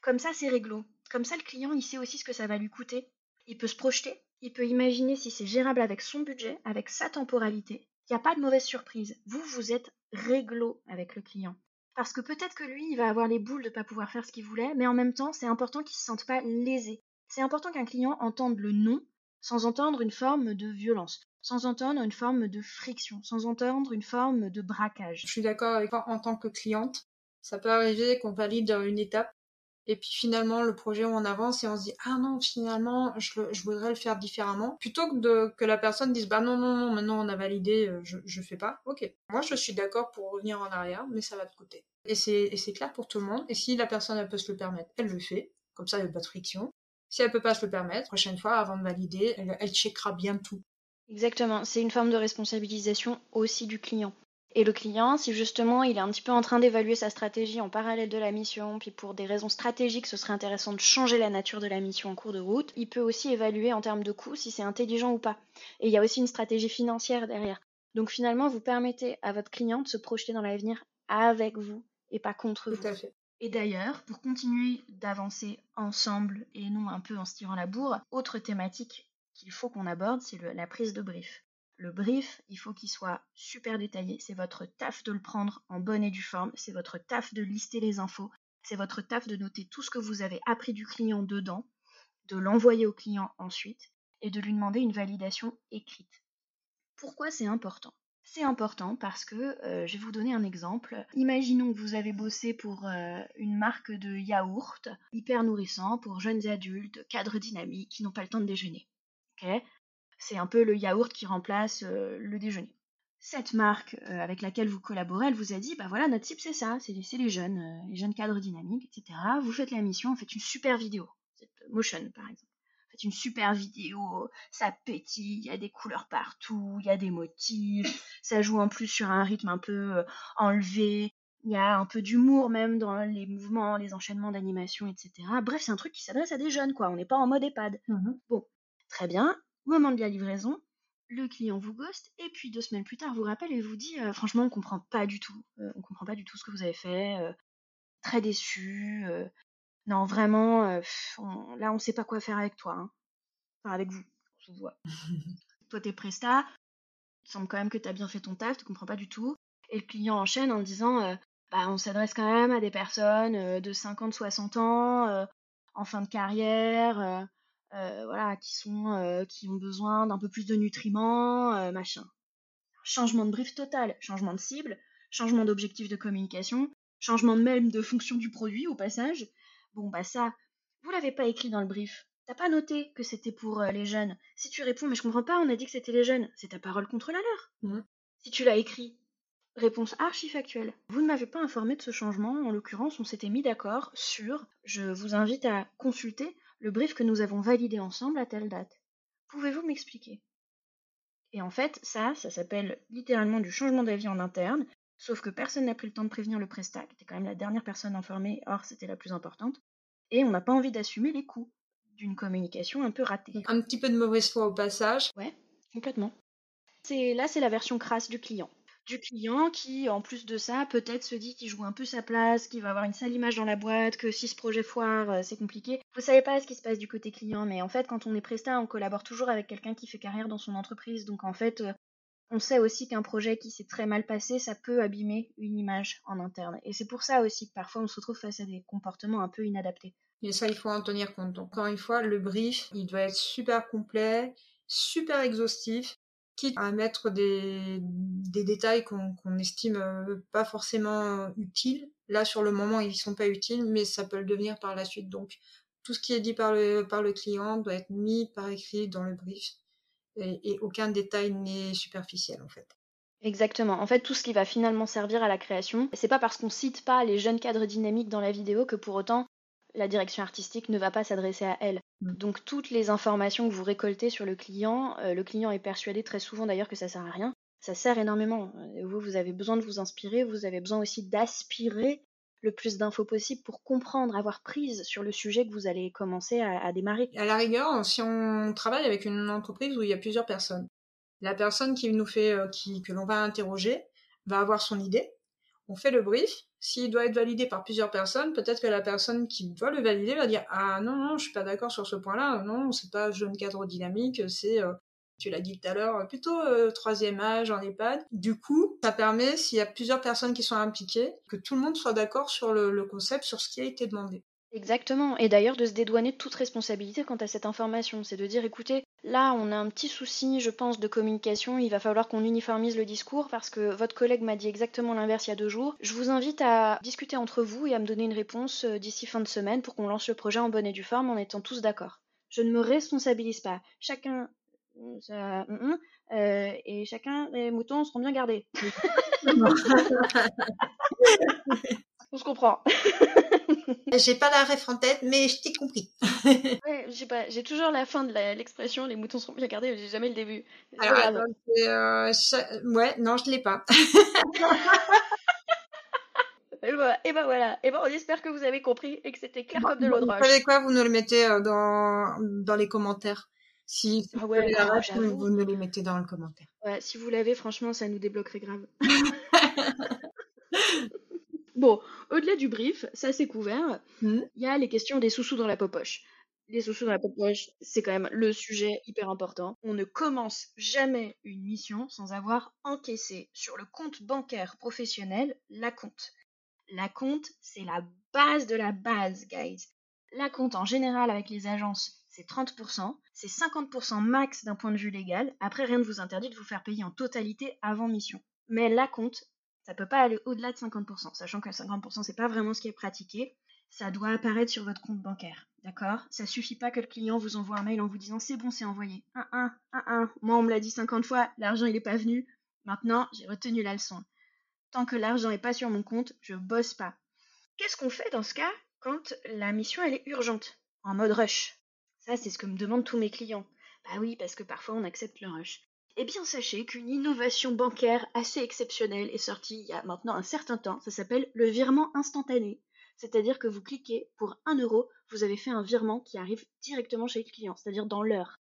[SPEAKER 2] Comme ça, c'est réglo. Comme ça, le client, il sait aussi ce que ça va lui coûter. Il peut se projeter, il peut imaginer si c'est gérable avec son budget, avec sa temporalité. Il n'y a pas de mauvaise surprise. Vous, vous êtes réglo avec le client. Parce que peut-être que lui, il va avoir les boules de ne pas pouvoir faire ce qu'il voulait, mais en même temps, c'est important qu'il ne se sente pas lésé. C'est important qu'un client entende le non sans entendre une forme de violence, sans entendre une forme de friction, sans entendre une forme de braquage.
[SPEAKER 1] Je suis d'accord avec toi en tant que cliente. Ça peut arriver qu'on valide une étape et puis finalement le projet on avance et on se dit ah non finalement je, voudrais le faire différemment. Plutôt que de que la personne dise bah non non non maintenant on a validé euh, je je fais pas ok. Moi je suis d'accord pour revenir en arrière mais ça va te coûter et c'est et c'est clair pour tout le monde. Et si la personne elle peut se le permettre elle le fait. Comme ça il n'y a pas de friction si elle peut pas se le permettre prochaine fois avant de valider elle, elle checkera bien tout
[SPEAKER 2] exactement c'est une forme de responsabilisation aussi du client et le client, si justement il est un petit peu en train d'évaluer sa stratégie en parallèle de la mission, puis pour des raisons stratégiques, ce serait intéressant de changer la nature de la mission en cours de route, il peut aussi évaluer en termes de coûts si c'est intelligent ou pas. Et il y a aussi une stratégie financière derrière. Donc finalement, vous permettez à votre client de se projeter dans l'avenir avec vous et pas contre
[SPEAKER 1] Tout À fait.
[SPEAKER 2] Et d'ailleurs, pour continuer d'avancer ensemble et non un peu en se tirant la bourre, autre thématique qu'il faut qu'on aborde, c'est la prise de brief. Le brief, il faut qu'il soit super détaillé. C'est votre taf de le prendre en bonne et due forme. C'est votre taf de lister les infos. C'est votre taf de noter tout ce que vous avez appris du client dedans, de l'envoyer au client ensuite et de lui demander une validation écrite. Pourquoi c'est important? C'est important parce que euh, je vais vous donner un exemple. Imaginons que vous avez bossé pour euh, une marque de yaourt hyper nourrissant pour jeunes adultes, cadres dynamiques qui n'ont pas le temps de déjeuner. C'est un peu le yaourt qui remplace euh, le déjeuner. Cette marque avec laquelle vous collaborez, elle vous a dit, bah voilà, notre type c'est ça, c'est les jeunes, les jeunes cadres dynamiques, etc. Vous faites la mission, vous faites une super vidéo, motion par exemple. Faites une super vidéo, ça pétille, il y a des couleurs partout, il y a des motifs, (laughs) ça joue en plus sur un rythme un peu enlevé, il y a un peu d'humour même dans les mouvements, les enchaînements d'animation, etc. Bref, c'est un truc qui s'adresse à des jeunes, quoi. On n'est pas en mode EHPAD. Mmh bon, très bien. Moment de la livraison, le client vous ghost et puis deux semaines plus tard vous rappelle et vous dit euh, franchement on comprend pas du tout, euh, on comprend pas du tout ce que vous avez fait, euh, très déçu, non vraiment là on sait pas quoi faire avec toi, hein. enfin avec vous, on se voit. (laughs) toi t'es presta, il semble quand même que t'as bien fait ton taf, tu comprends pas du tout et le client enchaîne en disant bah on s'adresse quand même à des personnes de 50-60 ans en fin de carrière euh, voilà, qui sont euh, qui ont besoin d'un peu plus de nutriments, euh, machin. Changement de brief total, changement de cible, changement d'objectif de communication, changement même de fonction du produit au passage. Bon bah ça, vous l'avez pas écrit dans le brief. T'as pas noté que c'était pour les jeunes. Si tu réponds mais je comprends pas, on a dit que c'était les jeunes, c'est ta parole contre la leur. Mmh. Si tu l'as écrit, Réponse archi-factuelle. Vous ne m'avez pas informé de ce changement. En l'occurrence, on s'était mis d'accord sur je vous invite à consulter le brief que nous avons validé ensemble à telle date. Pouvez-vous m'expliquer? Et en fait, ça, ça s'appelle littéralement du changement d'avis en interne, sauf que personne n'a pris le temps de prévenir le prestat, qui était quand même la dernière personne informée, or c'était la plus importante, et on n'a pas envie d'assumer les coûts d'une communication un peu ratée.
[SPEAKER 1] Un petit peu de mauvaise foi au passage.
[SPEAKER 2] Ouais, complètement. C'est là, c'est la version crasse du client du client qui, en plus de ça, peut-être se dit qu'il joue un peu sa place, qu'il va avoir une sale image dans la boîte, que si ce projet foire, euh, c'est compliqué. Vous savez pas ce qui se passe du côté client, mais en fait, quand on est prestat, on collabore toujours avec quelqu'un qui fait carrière dans son entreprise. Donc en fait, euh, on sait aussi qu'un projet qui s'est très mal passé, ça peut abîmer une image en interne. Et c'est pour ça aussi que parfois on se retrouve face à des comportements un peu inadaptés.
[SPEAKER 1] Et ça, il faut en tenir compte. Donc, encore une fois, le brief, il doit être super complet, super exhaustif quitte à mettre des, détails qu'on estime euh, pas forcément utiles. Là, sur le moment, ils sont pas utiles, mais ça peut le devenir par la suite. Donc, tout ce qui est dit par le client doit être mis par écrit dans le brief et, et aucun détail n'est superficiel, en fait.
[SPEAKER 2] Exactement. En fait, tout ce qui va finalement servir à la création, c'est pas parce qu'on cite pas les jeunes cadres dynamiques dans la vidéo que pour autant la direction artistique ne va pas s'adresser à elle. Mm. Donc toutes les informations que vous récoltez sur le client, euh, le client est persuadé très souvent d'ailleurs que ça sert à rien. Ça sert énormément. Euh, vous, vous avez besoin de vous inspirer, vous avez besoin aussi d'aspirer le plus d'infos possible pour comprendre, avoir prise sur le sujet que vous allez commencer à, démarrer.
[SPEAKER 1] À la rigueur, si on travaille avec une entreprise où il y a plusieurs personnes, la personne qui nous fait, euh, qui, que l'on va interroger, va avoir son idée. On fait le brief, s'il doit être validé par plusieurs personnes, peut-être que la personne qui doit le valider va dire ah non non je suis pas d'accord sur ce point-là, non c'est pas jeune cadre dynamique, c'est euh, tu l'as dit tout à l'heure, plutôt euh, troisième âge en EHPAD. Du coup, ça permet, s'il y a plusieurs personnes qui sont impliquées, que tout le monde soit d'accord sur le, concept, sur ce qui a été demandé.
[SPEAKER 2] Exactement. Et d'ailleurs, de se dédouaner de toute responsabilité quant à cette information. C'est de dire, écoutez, là, on a un petit souci, je pense, de communication. Il va falloir qu'on uniformise le discours parce que votre collègue m'a dit exactement l'inverse il y a deux jours. Je vous invite à discuter entre vous et à me donner une réponse euh, d'ici fin de semaine pour qu'on lance le projet en bonne et due forme en étant tous d'accord. Je ne me responsabilise pas. Chacun ça, hum, hum, euh, et chacun les moutons seront bien gardés. (laughs) On se comprend. (laughs)
[SPEAKER 3] J'ai pas la ref en tête, mais je t'ai compris. (laughs)
[SPEAKER 2] ouais, j'ai pas, j'ai toujours la fin de l'expression les moutons sont bien gardés, mais j'ai jamais le début.
[SPEAKER 3] Alors, euh, ouais, non, je l'ai pas.
[SPEAKER 2] et, ben, et ben voilà, et ben on espère que vous avez compris et que c'était clair comme de l'eau de roche.
[SPEAKER 3] Vous savez quoi, vous nous le mettez euh, dans, dans les commentaires. Si,
[SPEAKER 2] ah ouais,
[SPEAKER 3] la ref, vous nous les mettez dans le commentaire.
[SPEAKER 2] Ouais, si vous l'avez, franchement, ça nous débloquerait grave. (laughs) (laughs) Bon, au-delà du brief, ça c'est couvert.
[SPEAKER 3] Mmh.
[SPEAKER 2] Il y a les questions des sous-sous dans la poche. Les sous-sous dans la poche, c'est quand même le sujet hyper important. On ne commence jamais une mission sans avoir encaissé sur le compte bancaire professionnel la compte. La compte, c'est la base de la base, guys. La compte en général avec les agences, c'est 30%, c'est 50% max d'un point de vue légal. Après, rien ne vous interdit de vous faire payer en totalité avant mission. Mais la compte, ça peut pas aller au-delà de 50%, sachant que 50% c'est pas vraiment ce qui est pratiqué. Ça doit apparaître sur votre compte bancaire, d'accord? Ça suffit pas que le client vous envoie un mail en vous disant c'est bon, c'est envoyé. Un, un, un, un. Moi, on me l'a dit 50 fois, l'argent il est pas venu. Maintenant, j'ai retenu la leçon. Tant que l'argent est pas sur mon compte, je bosse pas. Qu'est-ce qu'on fait dans ce cas quand la mission est urgente, en mode rush Ça, c'est ce que me demandent tous mes clients. Bah oui, parce que parfois on accepte le rush. Eh bien, sachez qu'une innovation bancaire assez exceptionnelle est sortie il y a maintenant un certain temps. Ça s'appelle le virement instantané. C'est-à-dire que vous cliquez pour 1 euro, vous avez fait un virement qui arrive directement chez le client, c'est-à-dire dans l'heure.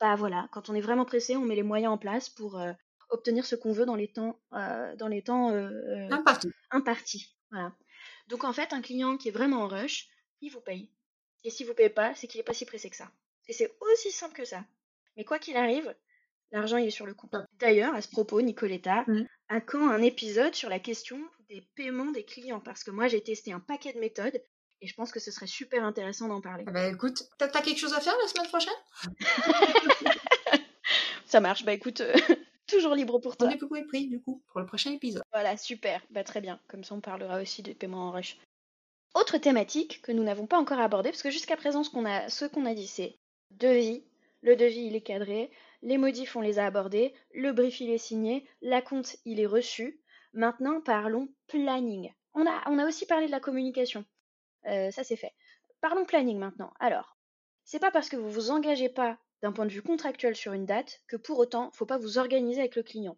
[SPEAKER 2] Bah voilà, quand on est vraiment pressé, on met les moyens en place pour euh, obtenir ce qu'on veut dans les temps, euh, dans les temps euh, impartis. Voilà. Donc en fait, un client qui est vraiment en rush, il vous paye. Et si vous payez pas, c'est qu'il n'est pas si pressé que ça. Et c'est aussi simple que ça. Mais quoi qu'il arrive, L'argent, il est sur le compte. D'ailleurs, à ce propos, Nicoletta,
[SPEAKER 3] Mmh.
[SPEAKER 2] à quand un épisode sur la question des paiements des clients? Parce que moi, j'ai testé un paquet de méthodes et je pense que ce serait super intéressant d'en parler.
[SPEAKER 3] Bah écoute, t'as quelque chose à faire la semaine prochaine? (laughs)
[SPEAKER 2] Ça marche, bah écoute, euh, (laughs) toujours libre pour toi.
[SPEAKER 3] Rendez-vous est pris du coup pour le prochain épisode.
[SPEAKER 2] Voilà, super, bah très bien. Comme ça, on parlera aussi des paiements en rush. Autre thématique que nous n'avons pas encore abordée, parce que jusqu'à présent, ce qu'on a, ce qu'on a dit, c'est devis. Le devis, il est cadré les modifs on les a abordés, le brief il est signé, la compte il est reçu. Maintenant parlons planning. On a, on a aussi parlé de la communication. Euh, ça c'est fait. Parlons planning maintenant. Alors, c'est pas parce que vous vous engagez pas d'un point de vue contractuel sur une date que pour autant faut pas vous organiser avec le client.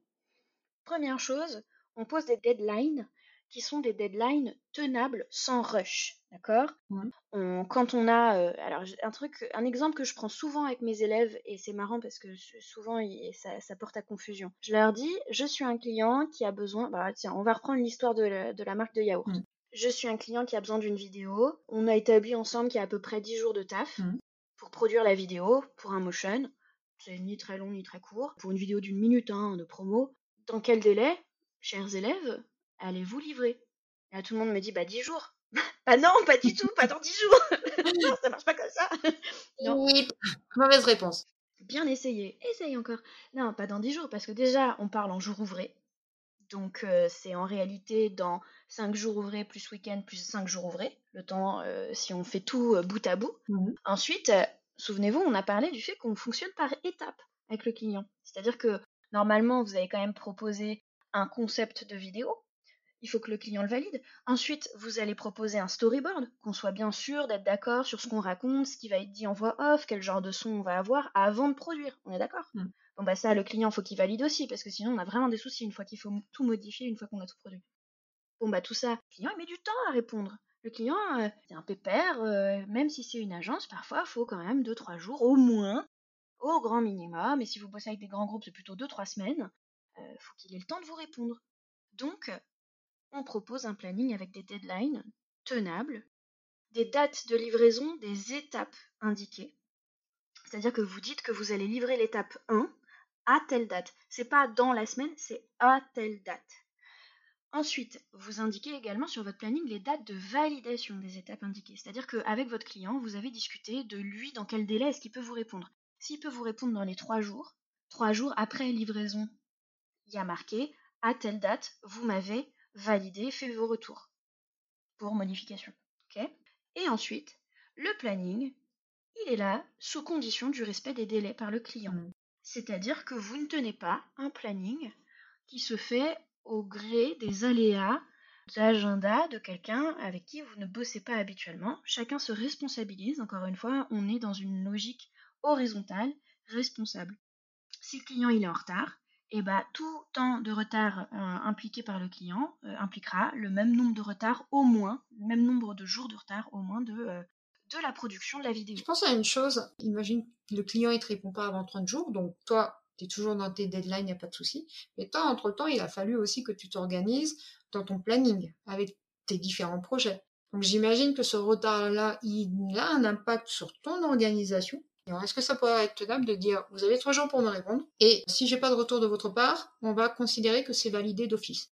[SPEAKER 2] Première chose, on pose des deadlines qui sont des deadlines tenables sans rush. D'accord?
[SPEAKER 3] Mmh.
[SPEAKER 2] Quand on a. Euh, alors, un truc, un exemple que je prends souvent avec mes élèves, et c'est marrant parce que souvent ça, porte à confusion. Je leur dis je suis un client qui a besoin. Bah, tiens, on va reprendre l'histoire de, la, marque de yaourt.
[SPEAKER 3] Mmh.
[SPEAKER 2] Je suis un client qui a besoin d'une vidéo. On a établi ensemble qu'il y a à peu près 10 jours de taf
[SPEAKER 3] mmh.
[SPEAKER 2] pour produire la vidéo pour un motion. C'est ni très long ni très court. Pour une vidéo d'une minute hein, de promo. Dans quel délai, chers élèves, allez-vous livrer? Et là, tout le monde me dit bah 10 jours. (laughs) Bah non, pas du tout, pas dans 10 jours. (laughs) non, ça marche pas comme ça. (laughs)
[SPEAKER 3] Oui, mauvaise réponse.
[SPEAKER 2] Bien essayé. Essaye encore. Non, pas dans 10 jours, parce que déjà, on parle en jours ouvrés. Donc, euh, c'est en réalité dans 5 jours ouvrés plus week-end plus 5 jours ouvrés. Le temps, euh, si on fait tout euh, bout à bout.
[SPEAKER 3] Mmh.
[SPEAKER 2] Ensuite, souvenez-vous, on a parlé du fait qu'on fonctionne par étapes avec le client. C'est-à-dire que normalement, vous avez quand même proposé un concept de vidéo il faut que le client le valide. Ensuite, vous allez proposer un storyboard, qu'on soit bien sûr d'être d'accord sur ce qu'on raconte, ce qui va être dit en voix off, quel genre de son on va avoir avant de produire. On est d'accord?
[SPEAKER 3] Mm.
[SPEAKER 2] Bon bah ça, le client faut qu'il valide aussi, parce que sinon on a vraiment des soucis une fois qu'il faut tout modifier, une fois qu'on a tout produit. Bon bah tout ça, le client il met du temps à répondre. Le client, euh, c'est un pépère, euh, même si c'est une agence, parfois il faut quand même 2-3 jours au moins, au grand minimum, et si vous bossez avec des grands groupes, c'est plutôt 2-3 semaines, il euh, faut qu'il ait le temps de vous répondre. Donc, on propose un planning avec des deadlines tenables, des dates de livraison, des étapes indiquées. C'est-à-dire que vous dites que vous allez livrer l'étape 1 à telle date. C'est pas dans la semaine, c'est à telle date. Ensuite, vous indiquez également sur votre planning les dates de validation des étapes indiquées. C'est-à-dire qu'avec votre client, vous avez discuté de lui dans quel délai est-ce qu'il peut vous répondre. S'il peut vous répondre dans les trois jours, trois jours après livraison, il y a marqué à telle date, vous m'avez validé, fait vos retours pour modification. Et ensuite, le planning, il est là sous condition du respect des délais par le client. Mmh. C'est-à-dire que vous ne tenez pas un planning qui se fait au gré des aléas d'agenda de quelqu'un avec qui vous ne bossez pas habituellement. Chacun se responsabilise. Encore une fois, on est dans une logique horizontale, responsable. Si le client il est en retard, et eh ben, tout temps de retard euh, impliqué par le client euh, impliquera le même nombre de retard au moins, le même nombre de jours de retard au moins de, euh, de la production de la vidéo.
[SPEAKER 3] Je pense à une chose, imagine le client ne te répond pas avant 30 jours, donc toi tu es toujours dans tes deadlines, il n'y a pas de souci. Mais toi, entre-temps, il a fallu aussi que tu t'organises dans ton planning avec tes différents projets. Donc j'imagine que ce retard-là, il a un impact sur ton organisation. Est-ce que ça pourrait être tenable de dire, vous avez trois jours pour me répondre, et si j'ai pas de retour de votre part, on va considérer que c'est validé d'office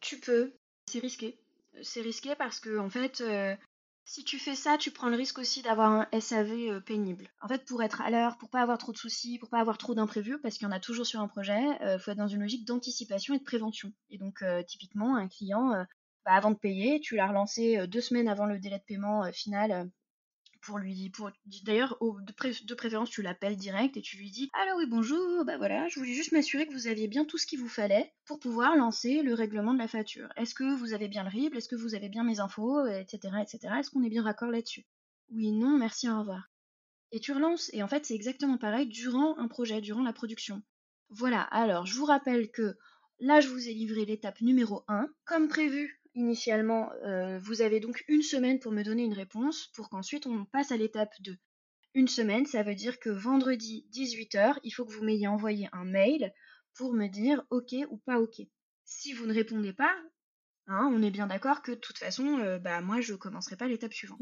[SPEAKER 2] Tu peux. C'est risqué. C'est risqué parce que, en fait, euh, si tu fais ça, tu prends le risque aussi d'avoir un SAV euh, pénible. En fait, pour être à l'heure, pour pas avoir trop de soucis, pour pas avoir trop d'imprévus, parce qu'il y en a toujours sur un projet, il euh, faut être dans une logique d'anticipation et de prévention. Et donc, typiquement, un client, bah, avant de payer, tu l'as relancé deux semaines avant le délai de paiement final pour lui pour d'ailleurs de, préférence tu l'appelles direct et tu lui dis alors oui bonjour bah voilà je voulais juste m'assurer que vous aviez bien tout ce qu'il vous fallait pour pouvoir lancer le règlement de la facture. Est-ce que vous avez bien le RIB? Est-ce que vous avez bien mes infos? Etc etc est-ce qu'on est bien raccord là-dessus? Oui non merci au revoir. Et tu relances et en fait c'est exactement pareil durant un projet durant la production. Voilà alors je vous rappelle que Là, je vous ai livré l'étape numéro 1. Comme prévu, Initialement, euh, vous avez donc une semaine pour me donner une réponse pour qu'ensuite on passe à l'étape 2. Une semaine, ça veut dire que vendredi 18h, il faut que vous m'ayez envoyé un mail pour me dire OK ou pas OK. Si vous ne répondez pas, hein, on est bien d'accord que de toute façon, euh, bah, moi, je ne commencerai pas l'étape suivante.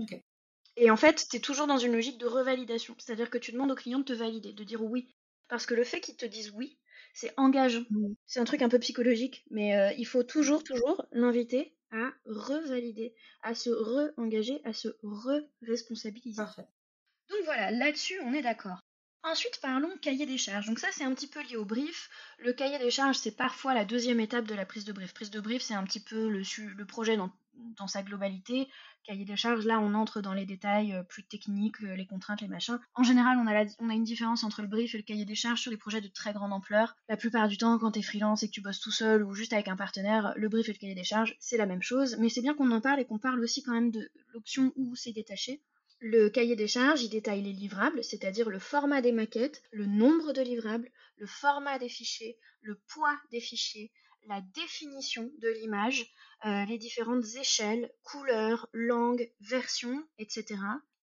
[SPEAKER 2] Et en fait, tu es toujours dans une logique de revalidation. C'est-à-dire que tu demandes au client de te valider, de dire oui. Parce que le fait qu'ils te disent oui, c'est engageant. Mmh. C'est un truc un peu psychologique, mais euh, il faut toujours, toujours l'inviter à revalider, à se re-engager, à se re-responsabiliser. Donc voilà, là-dessus, on est d'accord. Ensuite, parlons cahier des charges. Donc ça, c'est un petit peu lié au brief. Le cahier des charges, c'est parfois la deuxième étape de la prise de brief. Prise de brief, c'est un petit peu le, projet dans dans sa globalité. Cahier des charges, là, on entre dans les détails euh, plus techniques, euh, les contraintes, les machins. En général, on a, on a une différence entre le brief et le cahier des charges sur les projets de très grande ampleur. La plupart du temps, quand tu es freelance et que tu bosses tout seul ou juste avec un partenaire, le brief et le cahier des charges, c'est la même chose. Mais c'est bien qu'on en parle et qu'on parle aussi quand même de l'option où c'est détaché. Le cahier des charges, il détaille les livrables, c'est-à-dire le format des maquettes, le nombre de livrables, le format des fichiers, le poids des fichiers, la définition de l'image, euh, les différentes échelles, couleurs, langues, versions, etc.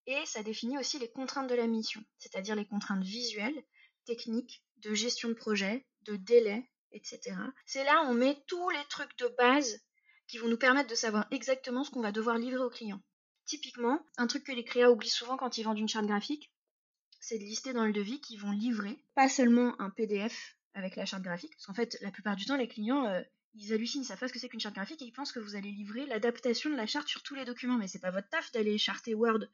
[SPEAKER 2] Et ça définit aussi les contraintes de la mission, c'est-à-dire les contraintes visuelles, techniques, de gestion de projet, de délai, etc. C'est là où on met tous les trucs de base qui vont nous permettre de savoir exactement ce qu'on va devoir livrer au client. Typiquement, un truc que les créas oublient souvent quand ils vendent une charte graphique, c'est de lister dans le devis qu'ils vont livrer pas seulement un PDF avec la charte graphique. Parce qu'en fait, la plupart du temps, les clients, euh, ils hallucinent, ils savent pas ce que c'est qu'une charte graphique et ils pensent que vous allez livrer l'adaptation de la charte sur tous les documents. Mais c'est pas votre taf d'aller charter Word.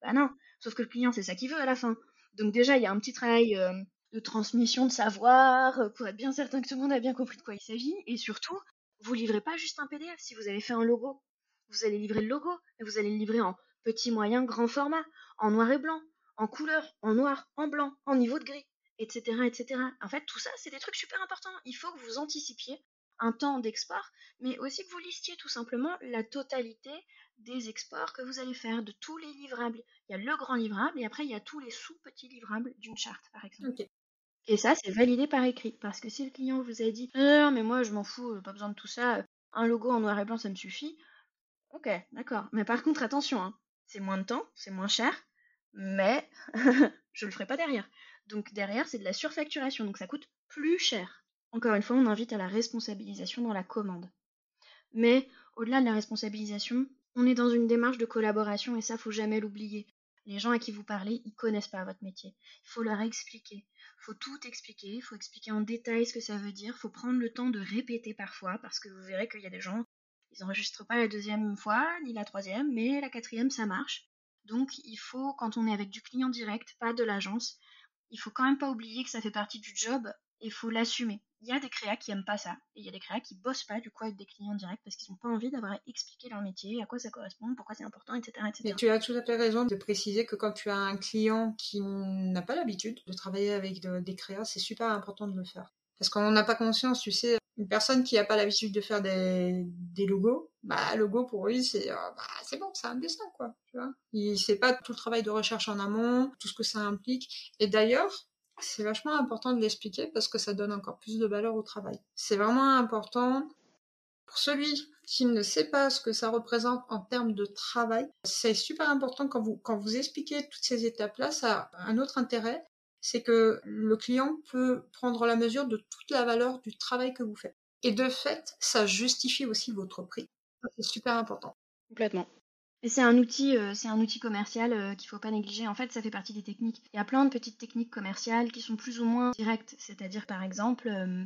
[SPEAKER 2] Bah non. Sauf que le client, c'est ça qu'il veut à la fin. Donc déjà, il y a un petit travail euh, de transmission de savoir euh, pour être bien certain que tout le monde a bien compris de quoi il s'agit. Et surtout, vous livrez pas juste un PDF. Si vous avez fait un logo, vous allez livrer le logo, et vous allez le livrer en petit, moyen, grand format, en noir et blanc, en couleur, en noir, en blanc, en niveau de gris etc., etc. En fait, tout ça, c'est des trucs super importants. Il faut que vous anticipiez un temps d'export, mais aussi que vous listiez tout simplement la totalité des exports que vous allez faire de tous les livrables. Il y a le grand livrable et après il y a tous les sous-petits livrables d'une charte, par exemple. Et ça, c'est validé par écrit. Parce que si le client vous a dit Non, mais moi je m'en fous, euh, pas besoin de tout ça, un logo en noir et blanc ça me suffit. Ok, d'accord. Mais par contre, attention, hein, c'est moins de temps, c'est moins cher, mais (laughs) je le ferai pas derrière. Donc derrière, c'est de la surfacturation, donc ça coûte plus cher. Encore une fois, on invite à la responsabilisation dans la commande. Mais au-delà de la responsabilisation, on est dans une démarche de collaboration et ça, faut jamais l'oublier. Les gens à qui vous parlez, ils connaissent pas votre métier. Il faut leur expliquer. Il faut tout expliquer. Il faut expliquer en détail ce que ça veut dire. Il faut prendre le temps de répéter parfois parce que vous verrez qu'il y a des gens, ils n'enregistrent pas la deuxième fois ni la troisième, mais la quatrième, ça marche. Donc il faut, quand on est avec du client direct, pas de l'agence, il faut quand même pas oublier que ça fait partie du job et il faut l'assumer. Il y a des créas qui aiment pas ça, et il y a des créas qui bossent pas du coup avec des clients directs parce qu'ils n'ont pas envie d'avoir expliqué leur métier, à quoi ça correspond, pourquoi c'est important, etc., etc.
[SPEAKER 1] Et tu as tout à fait raison de préciser que quand tu as un client qui n'a pas l'habitude de travailler avec des créas, c'est super important de le faire. Parce qu'on n'a pas conscience, tu sais, une personne qui n'a pas l'habitude de faire des, logos, bah logo pour lui c'est euh, bah, c'est bon, c'est un dessin quoi, tu vois. Il sait pas tout le travail de recherche en amont, tout ce que ça implique. Et d'ailleurs, c'est vachement important de l'expliquer parce que ça donne encore plus de valeur au travail. C'est vraiment important pour celui qui ne sait pas ce que ça représente en termes de travail. C'est super important quand vous, quand vous expliquez toutes ces étapes-là, ça a un autre intérêt, c'est que le client peut prendre la mesure de toute la valeur du travail que vous faites. Et de fait, ça justifie aussi votre prix. C'est super important.
[SPEAKER 2] Complètement. Et c'est un outil, euh, commercial euh, qu'il faut pas négliger. En fait, ça fait partie des techniques. Il y a plein de petites techniques commerciales qui sont plus ou moins directes. C'est-à-dire, par exemple, euh,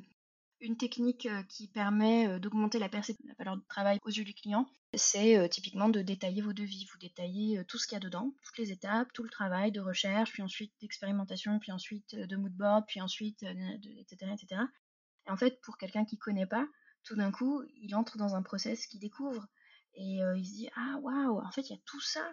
[SPEAKER 2] une technique qui permet d'augmenter la perception de la valeur de travail aux yeux du client, c'est typiquement de détailler vos devis. Vous détaillez tout ce qu'il y a dedans, toutes les étapes, tout le travail de recherche, puis ensuite d'expérimentation, puis ensuite de mood board, puis ensuite, etc., etc. Et en fait, pour quelqu'un qui connaît pas, tout d'un coup, il entre dans un process qu'il découvre. Et euh, il se dit Ah waouh, en fait, il y a tout ça.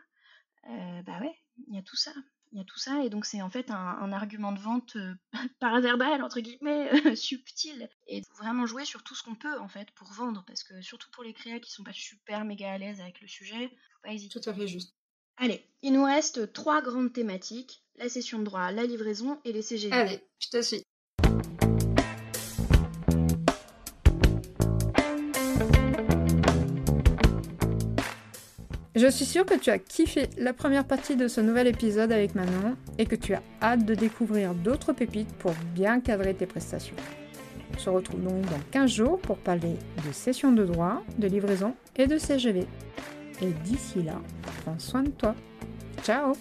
[SPEAKER 2] Euh, bah ouais, il y a tout ça. Il y a tout ça. Et donc, c'est en fait un, argument de vente euh, (laughs) paraverbal, entre guillemets, (laughs) subtil. Et vraiment jouer sur tout ce qu'on peut, en fait, pour vendre. Parce que surtout pour les créas qui sont pas super méga à l'aise avec le sujet, faut pas hésiter.
[SPEAKER 1] Tout à fait juste.
[SPEAKER 2] Allez, il nous reste trois grandes thématiques la session de droit, la livraison et les CGV.
[SPEAKER 1] Allez, je te suis.
[SPEAKER 4] Je suis sûre que tu as kiffé la première partie de ce nouvel épisode avec Manon et que tu as hâte de découvrir d'autres pépites pour bien cadrer tes prestations. On se retrouve donc dans 15 jours pour parler de session de droit, de livraison et de CGV. Et d'ici là, prends soin de toi. Ciao